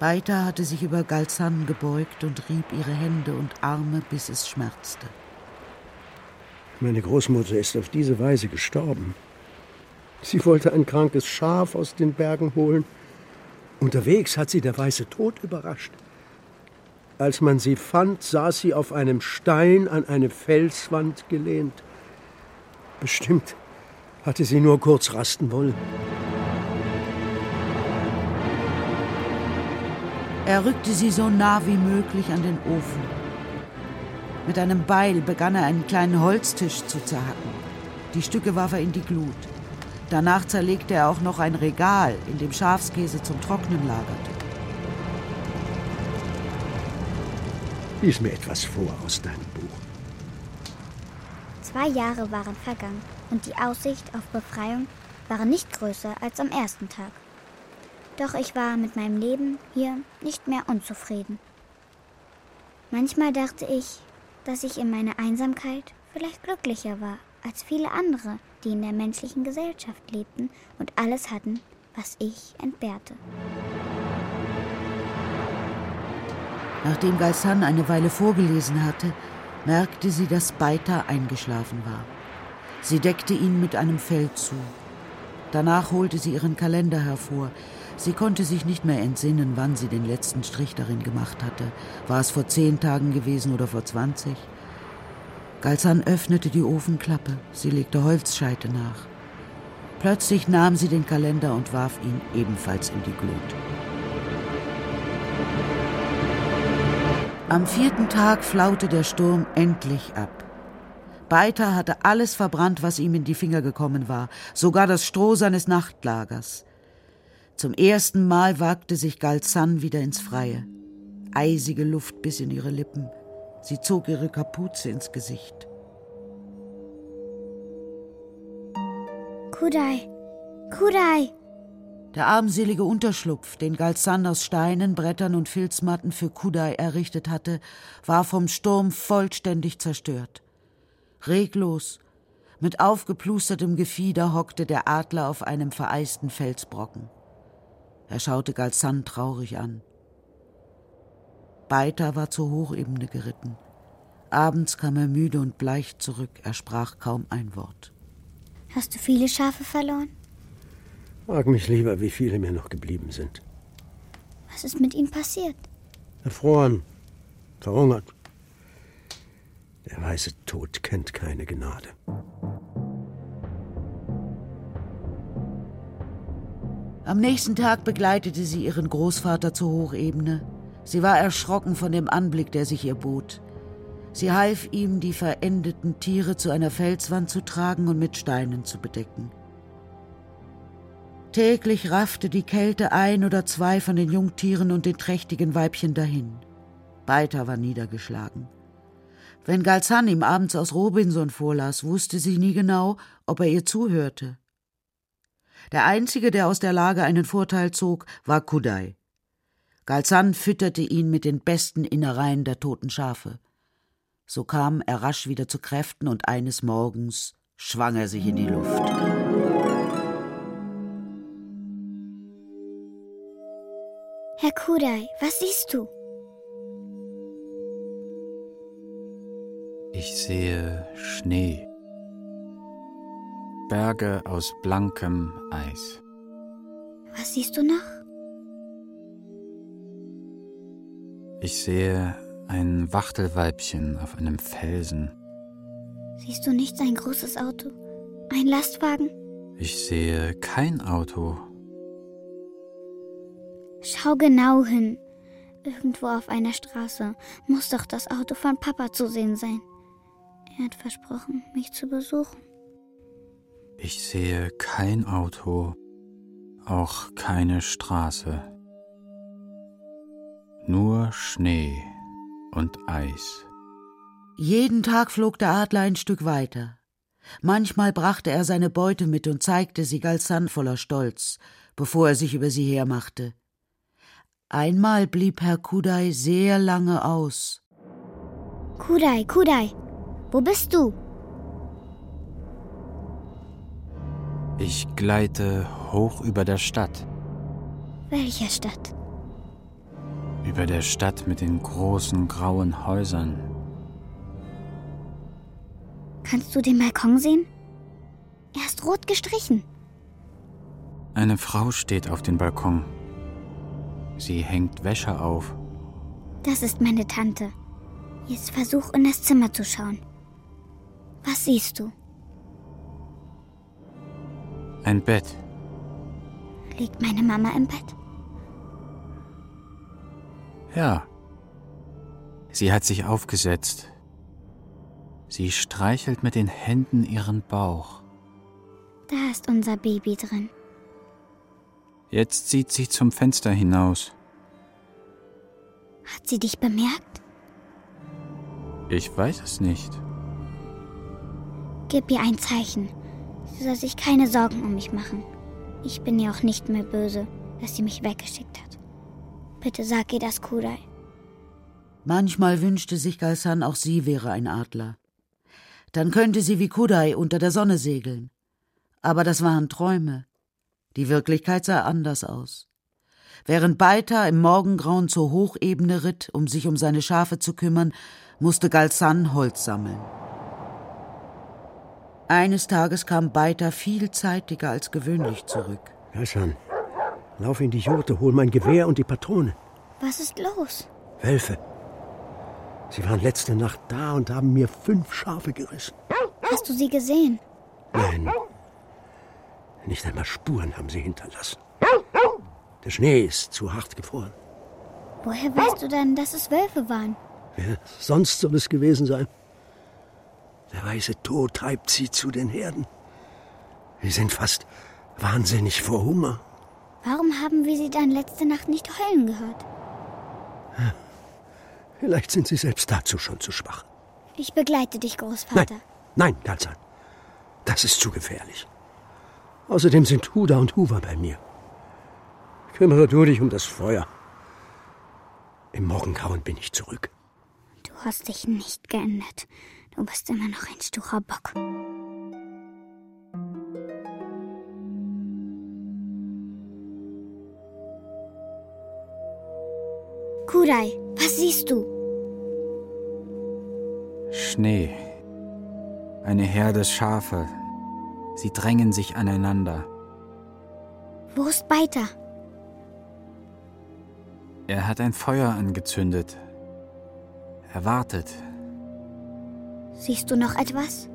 Speaker 4: Beita hatte sich über Galzan gebeugt und rieb ihre Hände und Arme, bis es schmerzte.
Speaker 5: Meine Großmutter ist auf diese Weise gestorben. Sie wollte ein krankes Schaf aus den Bergen holen. Unterwegs hat sie der weiße Tod überrascht. Als man sie fand, saß sie auf einem Stein an eine Felswand gelehnt. Bestimmt hatte sie nur kurz rasten wollen.
Speaker 4: Er rückte sie so nah wie möglich an den Ofen. Mit einem Beil begann er einen kleinen Holztisch zu zerhacken. Die Stücke warf er in die Glut. Danach zerlegte er auch noch ein Regal, in dem Schafskäse zum Trocknen lagerte.
Speaker 5: Lies mir etwas vor aus deinem Buch.
Speaker 3: Zwei Jahre waren vergangen und die Aussicht auf Befreiung war nicht größer als am ersten Tag. Doch ich war mit meinem Leben hier nicht mehr unzufrieden. Manchmal dachte ich, dass ich in meiner Einsamkeit vielleicht glücklicher war als viele andere, die in der menschlichen Gesellschaft lebten und alles hatten, was ich entbehrte.
Speaker 4: Nachdem Galsan eine Weile vorgelesen hatte, merkte sie, dass Beita eingeschlafen war. Sie deckte ihn mit einem Fell zu. Danach holte sie ihren Kalender hervor. Sie konnte sich nicht mehr entsinnen, wann sie den letzten Strich darin gemacht hatte. War es vor zehn Tagen gewesen oder vor zwanzig? Galsan öffnete die Ofenklappe. Sie legte Holzscheite nach. Plötzlich nahm sie den Kalender und warf ihn ebenfalls in die Glut. Am vierten Tag flaute der Sturm endlich ab. Beiter hatte alles verbrannt, was ihm in die Finger gekommen war, sogar das Stroh seines Nachtlagers. Zum ersten Mal wagte sich Galzan wieder ins Freie. Eisige Luft bis in ihre Lippen. Sie zog ihre Kapuze ins Gesicht.
Speaker 3: Kudai, Kudai!
Speaker 4: Der armselige Unterschlupf, den Galzan aus Steinen, Brettern und Filzmatten für Kudai errichtet hatte, war vom Sturm vollständig zerstört. Reglos, mit aufgeplustertem Gefieder hockte der Adler auf einem vereisten Felsbrocken. Er schaute Galzan traurig an. Beiter war zur Hochebene geritten. Abends kam er müde und bleich zurück, er sprach kaum ein Wort.
Speaker 3: Hast du viele Schafe verloren?
Speaker 5: Frag mich lieber, wie viele mir noch geblieben sind.
Speaker 3: Was ist mit ihnen passiert?
Speaker 5: Erfroren, verhungert. Der weiße Tod kennt keine Gnade.
Speaker 4: Am nächsten Tag begleitete sie ihren Großvater zur Hochebene. Sie war erschrocken von dem Anblick, der sich ihr bot. Sie half ihm, die verendeten Tiere zu einer Felswand zu tragen und mit Steinen zu bedecken. Täglich raffte die Kälte ein oder zwei von den Jungtieren und den trächtigen Weibchen dahin. Beiter war niedergeschlagen. Wenn Galzan ihm abends aus Robinson vorlas, wusste sie nie genau, ob er ihr zuhörte. Der einzige, der aus der Lage einen Vorteil zog, war Kudai. Galzan fütterte ihn mit den besten Innereien der toten Schafe. So kam er rasch wieder zu Kräften und eines Morgens schwang er sich in die Luft.
Speaker 3: Herr Kudai, was siehst du?
Speaker 7: Ich sehe Schnee. Berge aus blankem Eis.
Speaker 3: Was siehst du noch?
Speaker 7: Ich sehe ein Wachtelweibchen auf einem Felsen.
Speaker 3: Siehst du nicht ein großes Auto? Ein Lastwagen?
Speaker 7: Ich sehe kein Auto.
Speaker 3: Schau genau hin. Irgendwo auf einer Straße muss doch das Auto von Papa zu sehen sein. Er hat versprochen, mich zu besuchen.
Speaker 7: Ich sehe kein Auto, auch keine Straße. Nur Schnee und Eis.
Speaker 4: Jeden Tag flog der Adler ein Stück weiter. Manchmal brachte er seine Beute mit und zeigte sie Galsan voller Stolz, bevor er sich über sie hermachte. Einmal blieb Herr Kudai sehr lange aus.
Speaker 3: Kudai, Kudai, wo bist du?
Speaker 7: Ich gleite hoch über der Stadt.
Speaker 3: Welcher Stadt?
Speaker 7: Über der Stadt mit den großen grauen Häusern.
Speaker 3: Kannst du den Balkon sehen? Er ist rot gestrichen.
Speaker 7: Eine Frau steht auf dem Balkon. Sie hängt Wäsche auf.
Speaker 3: Das ist meine Tante. Jetzt versuch in das Zimmer zu schauen. Was siehst du?
Speaker 7: Ein Bett.
Speaker 3: Liegt meine Mama im Bett?
Speaker 7: Ja. Sie hat sich aufgesetzt. Sie streichelt mit den Händen ihren Bauch.
Speaker 3: Da ist unser Baby drin.
Speaker 7: Jetzt sieht sie zum Fenster hinaus.
Speaker 3: Hat sie dich bemerkt?
Speaker 7: Ich weiß es nicht.
Speaker 3: Gib ihr ein Zeichen. Sie soll sich keine Sorgen um mich machen. Ich bin ihr auch nicht mehr böse, dass sie mich weggeschickt hat. Bitte sag ihr das, Kudai.
Speaker 4: Manchmal wünschte sich Galsan, auch sie wäre ein Adler. Dann könnte sie wie Kudai unter der Sonne segeln. Aber das waren Träume. Die Wirklichkeit sah anders aus. Während Beita im Morgengrauen zur Hochebene ritt, um sich um seine Schafe zu kümmern, musste Galsan Holz sammeln. Eines Tages kam Beita viel zeitiger als gewöhnlich zurück.
Speaker 5: Galsan, lauf in die Jurte, hol mein Gewehr und die Patrone.
Speaker 3: Was ist los?
Speaker 5: Wölfe. Sie waren letzte Nacht da und haben mir fünf Schafe gerissen.
Speaker 3: Hast du sie gesehen?
Speaker 5: Nein. Nicht einmal Spuren haben sie hinterlassen. Der Schnee ist zu hart gefroren.
Speaker 3: Woher weißt du denn, dass es Wölfe waren?
Speaker 5: Wer sonst soll es gewesen sein? Der weiße Tod treibt sie zu den Herden. Sie sind fast wahnsinnig vor Hunger.
Speaker 3: Warum haben wir sie dann letzte Nacht nicht heulen gehört?
Speaker 5: Vielleicht sind sie selbst dazu schon zu schwach.
Speaker 3: Ich begleite dich, Großvater.
Speaker 5: Nein, nein, Galsan. Das ist zu gefährlich. Außerdem sind Huda und Huwa bei mir. Kümmere du dich um das Feuer. Im Morgengrauen bin ich zurück.
Speaker 3: Du hast dich nicht geändert. Du bist immer noch ein sturer Bock. Kudai, was siehst du?
Speaker 7: Schnee. Eine Herde Schafe. Sie drängen sich aneinander.
Speaker 3: Wo ist Beiter?
Speaker 7: Er hat ein Feuer angezündet. Er wartet.
Speaker 3: Siehst du noch etwas?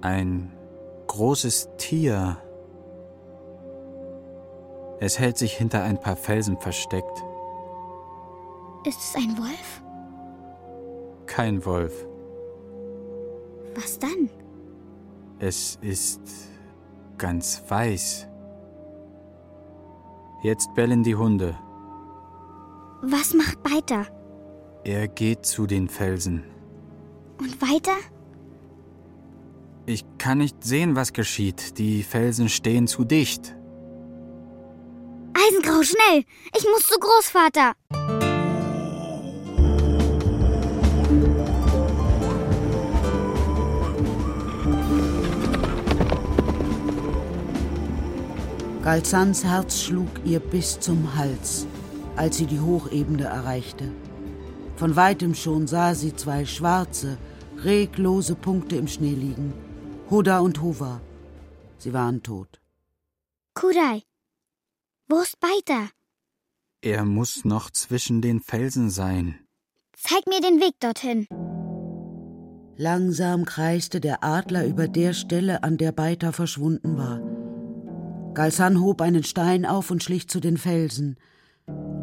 Speaker 7: Ein großes Tier. Es hält sich hinter ein paar Felsen versteckt.
Speaker 3: Ist es ein Wolf?
Speaker 7: Kein Wolf.
Speaker 3: Was dann?
Speaker 7: Es ist ganz weiß. Jetzt bellen die Hunde.
Speaker 3: Was macht Beiter?
Speaker 7: Er geht zu den Felsen.
Speaker 3: Und weiter?
Speaker 7: Ich kann nicht sehen, was geschieht. Die Felsen stehen zu dicht.
Speaker 3: Eisengrau, schnell! Ich muss zu Großvater!
Speaker 4: Galsans Herz schlug ihr bis zum Hals, als sie die Hochebene erreichte. Von weitem schon sah sie zwei schwarze, reglose Punkte im Schnee liegen. Huda und Huwa. Sie waren tot.
Speaker 3: Kudai, wo ist Beiter?
Speaker 7: Er muss noch zwischen den Felsen sein.
Speaker 3: Zeig mir den Weg dorthin.
Speaker 4: Langsam kreiste der Adler über der Stelle, an der Beiter verschwunden war. Galsan hob einen Stein auf und schlich zu den Felsen.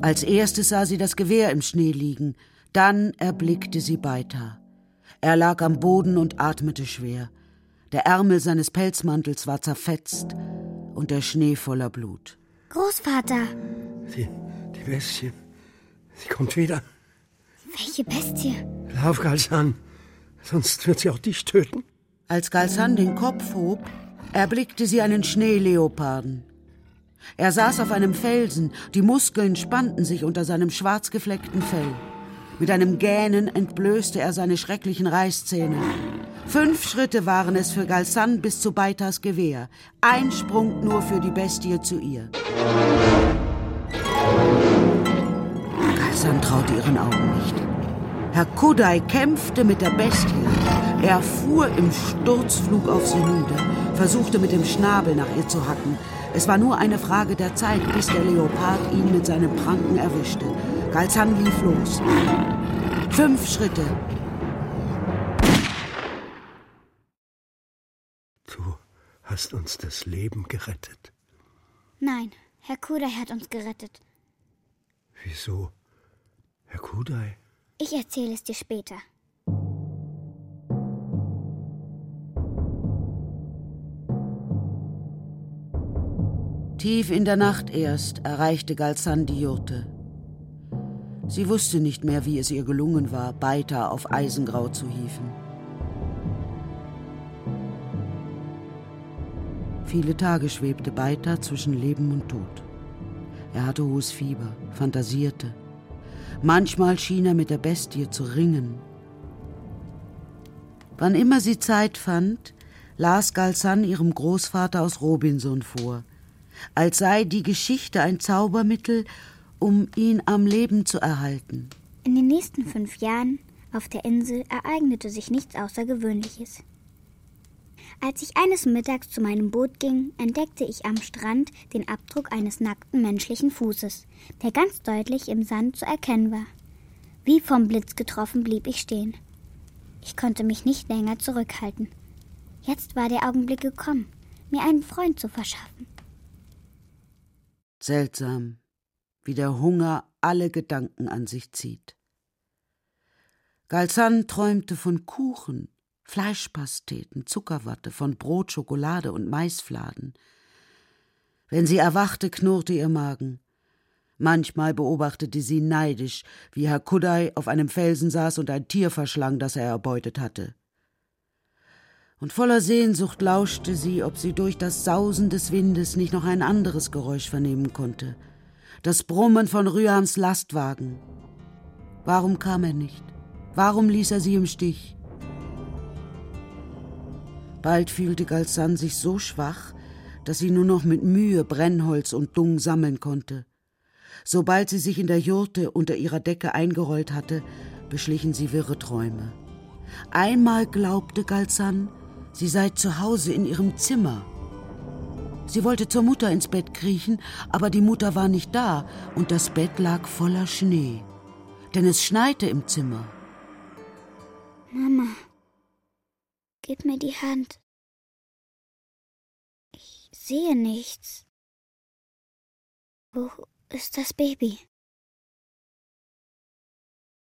Speaker 4: Als erstes sah sie das Gewehr im Schnee liegen, dann erblickte sie Beiter. Er lag am Boden und atmete schwer. Der Ärmel seines Pelzmantels war zerfetzt und der Schnee voller Blut.
Speaker 3: Großvater!
Speaker 5: Die, die Bestie. Sie kommt wieder.
Speaker 3: Welche Bestie?
Speaker 5: Lauf, Galsan. Sonst wird sie auch dich töten.
Speaker 4: Als Galsan den Kopf hob, erblickte sie einen Schneeleoparden. Er saß auf einem Felsen, die Muskeln spannten sich unter seinem schwarz gefleckten Fell. Mit einem Gähnen entblößte er seine schrecklichen Reißzähne. Fünf Schritte waren es für Galsan bis zu Beitas Gewehr. Ein Sprung nur für die Bestie zu ihr. Galsan traute ihren Augen nicht. Herr Kudai kämpfte mit der Bestie. Er fuhr im Sturzflug auf sie nieder, versuchte mit dem Schnabel nach ihr zu hacken. Es war nur eine Frage der Zeit, bis der Leopard ihn mit seinem Pranken erwischte. Galzan lief los. Fünf Schritte.
Speaker 5: Du hast uns das Leben gerettet.
Speaker 3: Nein, Herr Kudai hat uns gerettet.
Speaker 5: Wieso? Herr Kudai?
Speaker 3: Ich erzähle es dir später.
Speaker 4: Tief in der Nacht erst erreichte Galzan die Jurte. Sie wusste nicht mehr, wie es ihr gelungen war, Beita auf Eisengrau zu hieven. Viele Tage schwebte Beita zwischen Leben und Tod. Er hatte hohes Fieber, fantasierte. Manchmal schien er mit der Bestie zu ringen. Wann immer sie Zeit fand, las Galsan ihrem Großvater aus Robinson vor, als sei die Geschichte ein Zaubermittel, um ihn am Leben zu erhalten.
Speaker 3: In den nächsten fünf Jahren auf der Insel ereignete sich nichts Außergewöhnliches. Als ich eines Mittags zu meinem Boot ging, entdeckte ich am Strand den Abdruck eines nackten menschlichen Fußes, der ganz deutlich im Sand zu erkennen war. Wie vom Blitz getroffen blieb ich stehen. Ich konnte mich nicht länger zurückhalten. Jetzt war der Augenblick gekommen, mir einen Freund zu verschaffen.
Speaker 4: Seltsam, wie der Hunger alle Gedanken an sich zieht. Galsan träumte von Kuchen, Fleischpasteten, Zuckerwatte, von Brot, Schokolade und Maisfladen. Wenn sie erwachte, knurrte ihr Magen. Manchmal beobachtete sie neidisch, wie Herr Kudai auf einem Felsen saß und ein Tier verschlang, das er erbeutet hatte. Und voller Sehnsucht lauschte sie, ob sie durch das Sausen des Windes nicht noch ein anderes Geräusch vernehmen konnte. Das Brummen von Ryans Lastwagen. Warum kam er nicht? Warum ließ er sie im Stich? Bald fühlte Galsan sich so schwach, dass sie nur noch mit Mühe Brennholz und Dung sammeln konnte. Sobald sie sich in der Jurte unter ihrer Decke eingerollt hatte, beschlichen sie wirre Träume. Einmal glaubte Galsan, sie sei zu Hause in ihrem Zimmer. Sie wollte zur Mutter ins Bett kriechen, aber die Mutter war nicht da und das Bett lag voller Schnee. Denn es schneite im Zimmer.
Speaker 3: Mama, Gib mir die Hand. Ich sehe nichts. Wo ist das Baby?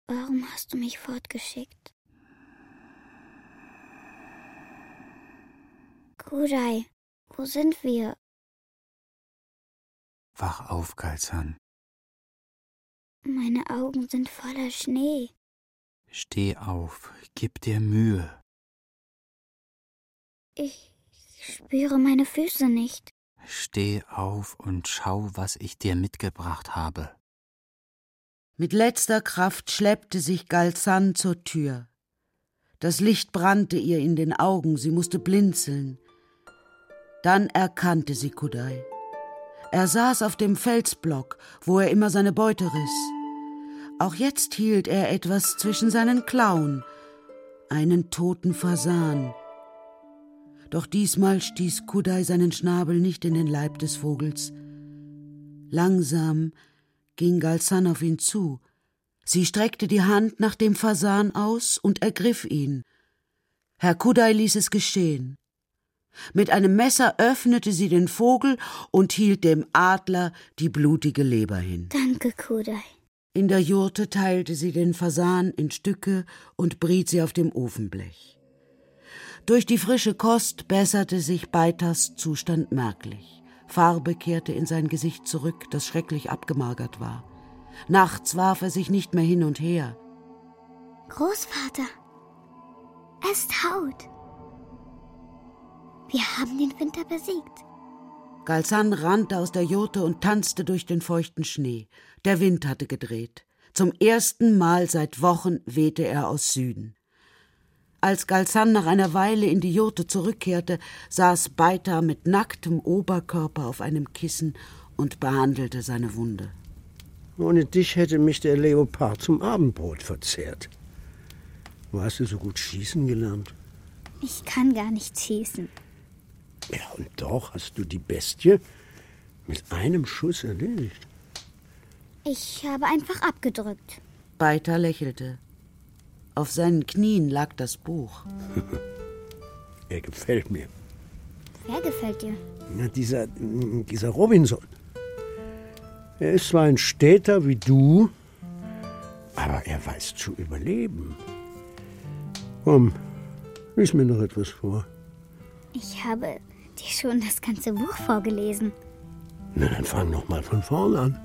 Speaker 3: Warum hast du mich fortgeschickt? Kudai, wo sind wir?
Speaker 7: Wach auf, Galsan.
Speaker 3: Meine Augen sind voller Schnee.
Speaker 7: Steh auf, gib dir Mühe.
Speaker 3: Ich spüre meine Füße nicht.
Speaker 7: Steh auf und schau, was ich dir mitgebracht habe.
Speaker 4: Mit letzter Kraft schleppte sich Galzan zur Tür. Das Licht brannte ihr in den Augen, sie musste blinzeln. Dann erkannte sie Kudai. Er saß auf dem Felsblock, wo er immer seine Beute riss. Auch jetzt hielt er etwas zwischen seinen Klauen, einen toten Fasan. Doch diesmal stieß Kudai seinen Schnabel nicht in den Leib des Vogels. Langsam ging Galsan auf ihn zu. Sie streckte die Hand nach dem Fasan aus und ergriff ihn. Herr Kudai ließ es geschehen. Mit einem Messer öffnete sie den Vogel und hielt dem Adler die blutige Leber hin.
Speaker 3: Danke, Kudai.
Speaker 4: In der Jurte teilte sie den Fasan in Stücke und briet sie auf dem Ofenblech. Durch die frische Kost besserte sich Beitas Zustand merklich. Farbe kehrte in sein Gesicht zurück, das schrecklich abgemagert war. Nachts warf er sich nicht mehr hin und her.
Speaker 3: Großvater, es taut. Wir haben den Winter besiegt.
Speaker 4: Galsan rannte aus der Jurte und tanzte durch den feuchten Schnee. Der Wind hatte gedreht. Zum ersten Mal seit Wochen wehte er aus Süden. Als Galsan nach einer Weile in die Jurte zurückkehrte, saß Beita mit nacktem Oberkörper auf einem Kissen und behandelte seine Wunde.
Speaker 5: Ohne dich hätte mich der Leopard zum Abendbrot verzehrt. Wo hast du so gut schießen gelernt?
Speaker 3: Ich kann gar nicht schießen.
Speaker 5: Ja, und doch hast du die Bestie mit einem Schuss erledigt.
Speaker 3: Ich habe einfach abgedrückt.
Speaker 4: Beita lächelte. Auf seinen Knien lag das Buch.
Speaker 5: er gefällt mir.
Speaker 3: Wer gefällt dir?
Speaker 5: Na, dieser, dieser Robinson. Er ist zwar ein Städter wie du, aber er weiß zu überleben. Komm, lies mir noch etwas vor.
Speaker 3: Ich habe dir schon das ganze Buch vorgelesen.
Speaker 5: Na, dann fang noch mal von vorne an.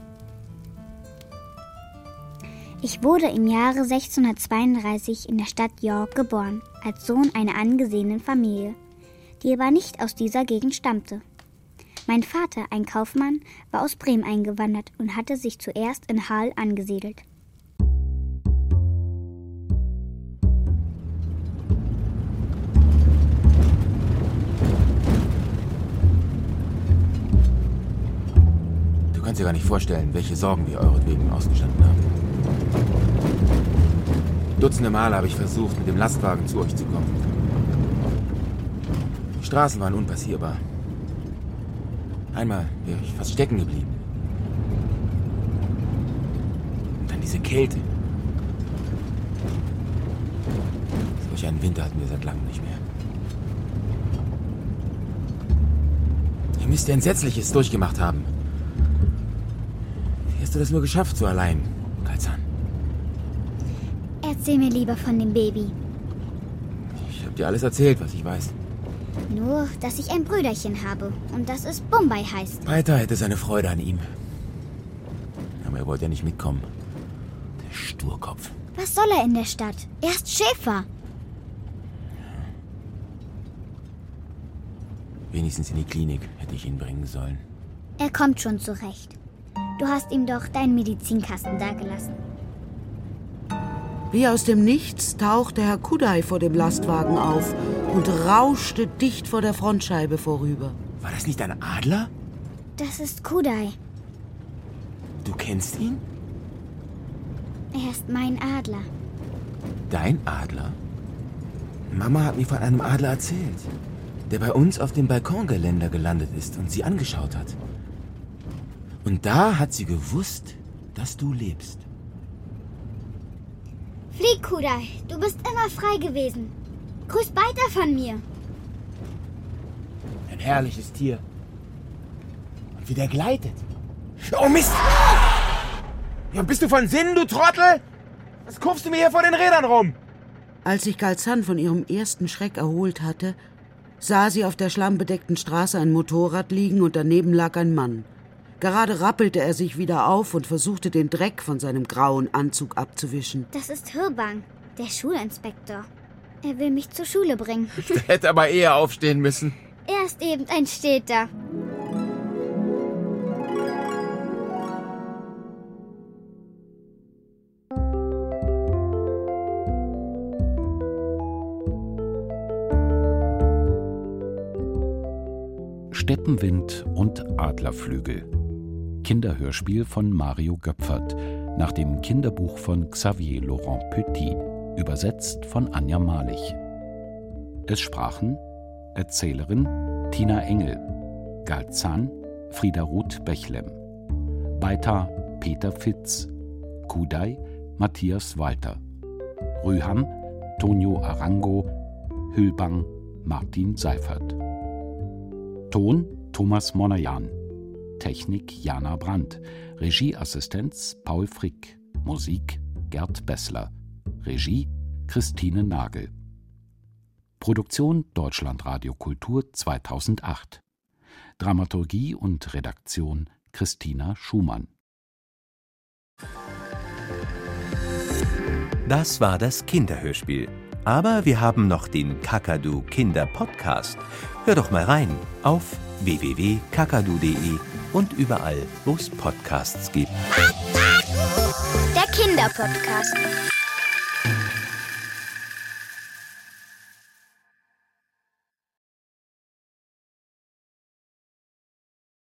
Speaker 3: Ich wurde im Jahre 1632 in der Stadt York geboren, als Sohn einer angesehenen Familie, die aber nicht aus dieser Gegend stammte. Mein Vater, ein Kaufmann, war aus Bremen eingewandert und hatte sich zuerst in Hall angesiedelt.
Speaker 2: Kannst dir gar nicht vorstellen, welche Sorgen wir euretwegen ausgestanden haben. Dutzende Male habe ich versucht, mit dem Lastwagen zu euch zu kommen. Die Straßen waren unpassierbar. Einmal wäre ich fast stecken geblieben. Und dann diese Kälte. Solch einen Winter hatten wir seit langem nicht mehr. Ihr müsst Entsetzliches durchgemacht haben. Hast du das nur geschafft, so allein, Kalzan?
Speaker 3: Erzähl mir lieber von dem Baby.
Speaker 2: Ich habe dir alles erzählt, was ich weiß.
Speaker 3: Nur, dass ich ein Brüderchen habe und dass es Bombay heißt.
Speaker 2: Peter hätte seine Freude an ihm. Aber er wollte ja nicht mitkommen. Der Sturkopf.
Speaker 3: Was soll er in der Stadt? Er ist Schäfer.
Speaker 2: Wenigstens in die Klinik hätte ich ihn bringen sollen.
Speaker 3: Er kommt schon zurecht. Du hast ihm doch deinen Medizinkasten dagelassen.
Speaker 4: Wie aus dem Nichts tauchte Herr Kudai vor dem Lastwagen auf und rauschte dicht vor der Frontscheibe vorüber.
Speaker 2: War das nicht ein Adler?
Speaker 3: Das ist Kudai.
Speaker 2: Du kennst ihn?
Speaker 3: Er ist mein Adler.
Speaker 2: Dein Adler? Mama hat mir von einem Adler erzählt, der bei uns auf dem Balkongeländer gelandet ist und sie angeschaut hat. Und da hat sie gewusst, dass du lebst.
Speaker 3: Flieg, Kudai. Du bist immer frei gewesen. Grüß weiter von mir.
Speaker 2: Ein herrliches Tier. Und wie der gleitet. Oh Mist! Ja, bist du von Sinnen, du Trottel? Was kurfst du mir hier vor den Rädern rum?
Speaker 4: Als sich Galzan von ihrem ersten Schreck erholt hatte, sah sie auf der schlammbedeckten Straße ein Motorrad liegen und daneben lag ein Mann. Gerade rappelte er sich wieder auf und versuchte den Dreck von seinem grauen Anzug abzuwischen.
Speaker 3: Das ist Hirbang, der Schulinspektor. Er will mich zur Schule bringen.
Speaker 2: Der hätte aber eher aufstehen müssen.
Speaker 3: Er ist eben ein Städter.
Speaker 1: Steppenwind und Adlerflügel. Kinderhörspiel von Mario Göpfert nach dem Kinderbuch von Xavier Laurent Petit, übersetzt von Anja Malich. Es sprachen Erzählerin Tina Engel, Galzan Frieda Ruth Bechlem, Beita Peter Fitz, Kudai Matthias Walter, Rüham Tonio Arango, Hülbang Martin Seifert. Ton Thomas Monajan. Technik Jana Brandt. Regieassistenz Paul Frick. Musik Gerd Bessler. Regie Christine Nagel. Produktion Deutschlandradio Kultur 2008. Dramaturgie und Redaktion Christina Schumann.
Speaker 8: Das war das Kinderhörspiel. Aber wir haben noch den Kakadu Kinder Podcast. Hör doch mal rein auf www.kakadu.de und überall, wo es Podcasts gibt.
Speaker 3: Der Kinderpodcast.